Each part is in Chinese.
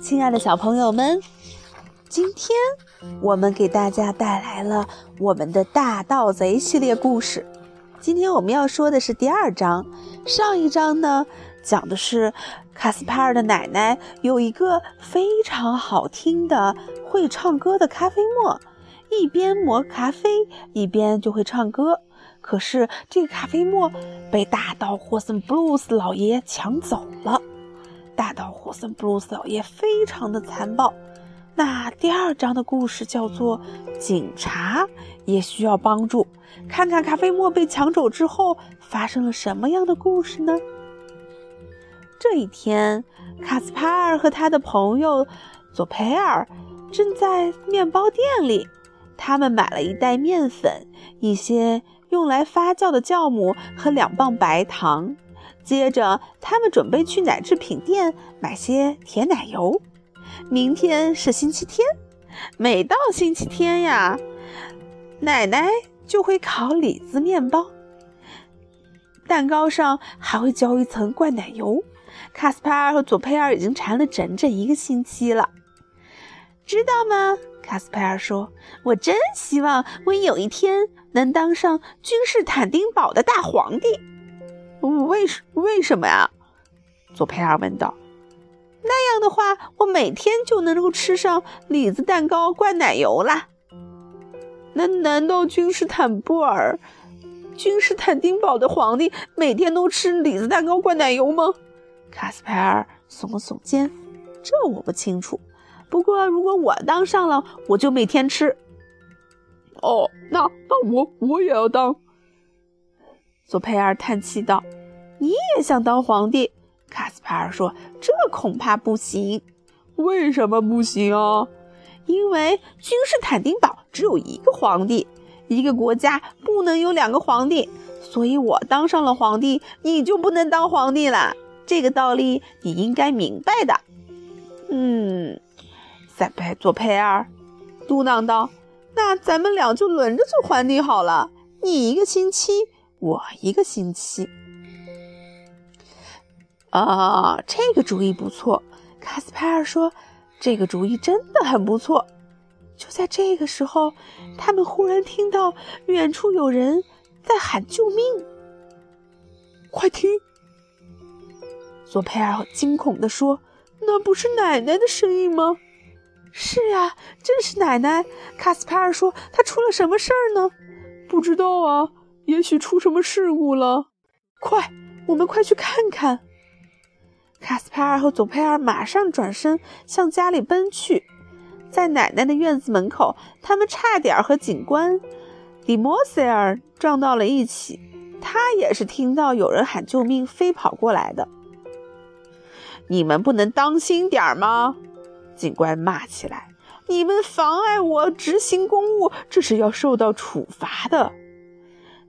亲爱的小朋友们，今天我们给大家带来了我们的大盗贼系列故事。今天我们要说的是第二章。上一章呢，讲的是卡斯帕尔的奶奶有一个非常好听的会唱歌的咖啡沫，一边磨咖啡一边就会唱歌。可是这个咖啡沫被大盗霍森布鲁斯老爷抢走了。大盗霍森布鲁斯老爷非常的残暴。那第二章的故事叫做《警察也需要帮助》，看看咖啡沫被抢走之后发生了什么样的故事呢？这一天，卡斯帕尔和他的朋友佐培尔正在面包店里，他们买了一袋面粉、一些用来发酵的酵母和两磅白糖。接着，他们准备去奶制品店买些甜奶油。明天是星期天，每到星期天呀，奶奶就会烤李子面包，蛋糕上还会浇一层灌奶油。卡斯帕尔和佐佩尔已经馋了整整一个星期了，知道吗？卡斯帕尔说：“我真希望我有一天能当上君士坦丁堡的大皇帝。”为什为什么呀？佐佩尔问道。那样的话，我每天就能够吃上李子蛋糕灌奶油啦。那难道君士坦布尔、君士坦丁堡的皇帝每天都吃李子蛋糕灌奶油吗？卡斯佩尔耸了耸肩。这我不清楚。不过如果我当上了，我就每天吃。哦，那那我我也要当。索佩尔叹气道：“你也想当皇帝？”卡斯帕尔说：“这恐怕不行。”“为什么不行啊？”“因为君士坦丁堡只有一个皇帝，一个国家不能有两个皇帝。所以我当上了皇帝，你就不能当皇帝了。这个道理你应该明白的。”“嗯。”塞佩佐佩尔嘟囔道，“那咱们俩就轮着做皇帝好了，你一个星期。”我一个星期啊，这个主意不错。卡斯帕尔说：“这个主意真的很不错。”就在这个时候，他们忽然听到远处有人在喊救命。快听！索佩尔惊恐地说：“那不是奶奶的声音吗？”“是呀，正是奶奶。”卡斯帕尔说：“她出了什么事儿呢？”“不知道啊。”也许出什么事故了，快，我们快去看看。卡斯帕尔和佐佩尔马上转身向家里奔去，在奶奶的院子门口，他们差点和警官迪莫塞尔撞到了一起。他也是听到有人喊救命，飞跑过来的。你们不能当心点儿吗？警官骂起来：“你们妨碍我执行公务，这是要受到处罚的。”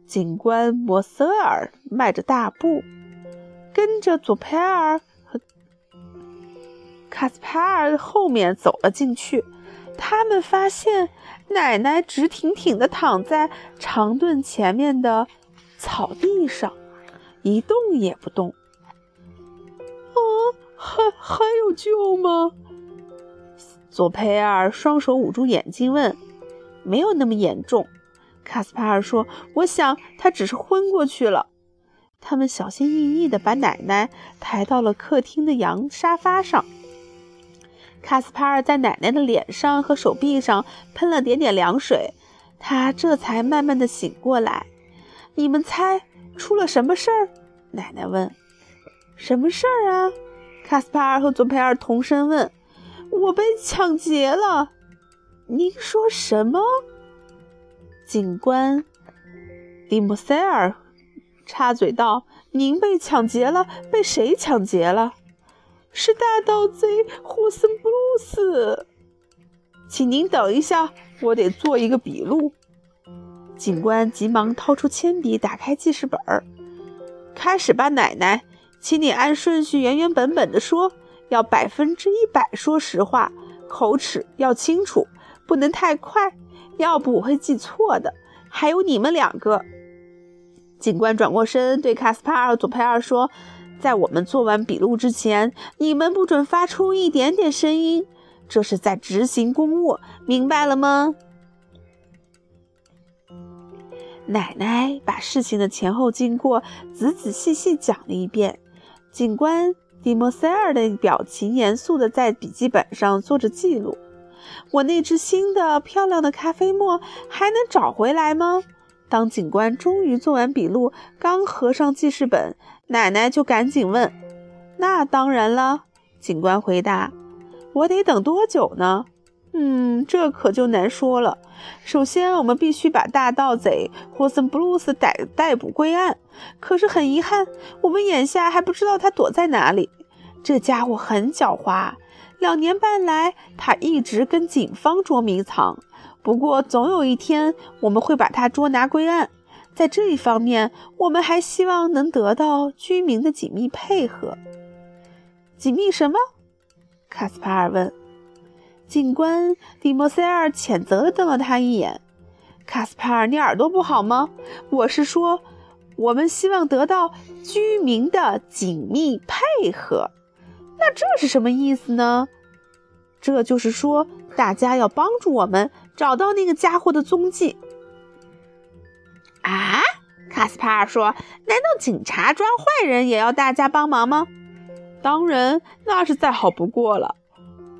警官摩瑟尔迈着大步，跟着佐佩尔和卡斯帕尔后面走了进去。他们发现奶奶直挺挺地躺在长盾前面的草地上，一动也不动。啊，还还有救吗？佐佩尔双手捂住眼睛问：“没有那么严重。”卡斯帕尔说：“我想他只是昏过去了。”他们小心翼翼地把奶奶抬到了客厅的洋沙发上。卡斯帕尔在奶奶的脸上和手臂上喷了点点凉水，他这才慢慢地醒过来。你们猜出了什么事儿？奶奶问。“什么事儿啊？”卡斯帕尔和佐佩尔同声问。“我被抢劫了。”您说什么？警官蒂姆塞尔插嘴道：“您被抢劫了？被谁抢劫了？是大盗贼霍森布鲁斯。请您等一下，我得做一个笔录。”警官急忙掏出铅笔，打开记事本儿，开始吧，奶奶，请你按顺序原原本本的说，要百分之一百说实话，口齿要清楚，不能太快。要不我会记错的。还有你们两个，警官转过身对卡斯帕尔、佐佩尔说：“在我们做完笔录之前，你们不准发出一点点声音，这是在执行公务，明白了吗？”奶奶把事情的前后经过仔仔细细讲了一遍。警官蒂莫塞尔的表情严肃地在笔记本上做着记录。我那只新的漂亮的咖啡沫还能找回来吗？当警官终于做完笔录，刚合上记事本，奶奶就赶紧问：“那当然了。”警官回答：“我得等多久呢？”嗯，这可就难说了。首先，我们必须把大盗贼霍森布鲁斯逮逮捕归案。可是很遗憾，我们眼下还不知道他躲在哪里。这家伙很狡猾，两年半来他一直跟警方捉迷藏。不过，总有一天我们会把他捉拿归案。在这一方面，我们还希望能得到居民的紧密配合。紧密什么？卡斯帕尔问。警官蒂莫塞尔谴责地瞪了他一眼：“卡斯帕尔，你耳朵不好吗？我是说，我们希望得到居民的紧密配合。那这是什么意思呢？这就是说，大家要帮助我们找到那个家伙的踪迹。”啊，卡斯帕尔说：“难道警察抓坏人也要大家帮忙吗？”“当然，那是再好不过了。”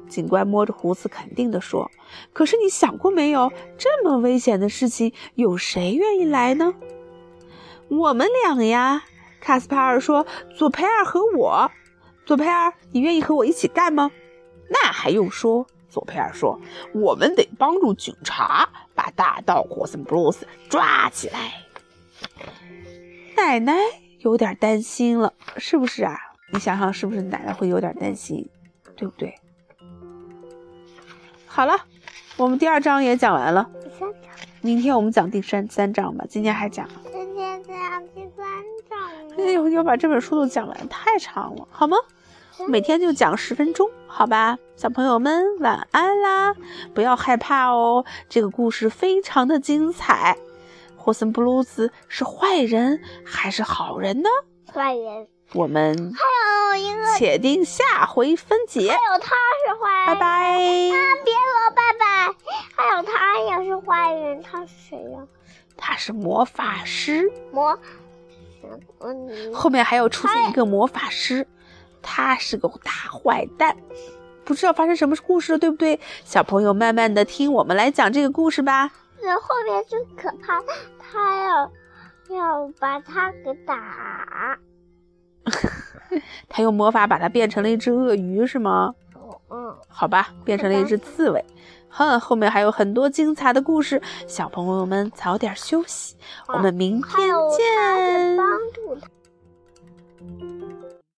警官摸着胡子，肯定地说：“可是你想过没有，这么危险的事情，有谁愿意来呢？”“我们俩呀。”卡斯帕尔说，“佐佩尔和我。佐佩尔，你愿意和我一起干吗？”“那还用说？”佐佩尔说，“我们得帮助警察把大盗霍森布鲁斯抓起来。”奶奶有点担心了，是不是啊？你想想，是不是奶奶会有点担心，对不对？好了，我们第二章也讲完了。第三章，明天我们讲第三三章吧。今天还讲？今天讲第三章。哎呦，要把这本书都讲完，太长了，好吗？每天就讲十分钟，好吧？小朋友们晚安啦！不要害怕哦，这个故事非常的精彩。霍森布鲁斯是坏人还是好人呢？坏人。我们一个，且听下回分解。还有他是坏人，拜拜。啊，别了拜拜。还有他也是坏人，他是谁呀？他是魔法师。魔，后面还要出现一个魔法师，他是个大坏蛋，不知道发生什么故事了，对不对？小朋友慢慢的听我们来讲这个故事吧。那后面最可怕，他要要把他给打。他用魔法把它变成了一只鳄鱼，是吗？嗯，好吧，变成了一只刺猬。哼，后面还有很多精彩的故事，小朋友们早点休息，我们明天见。帮助他。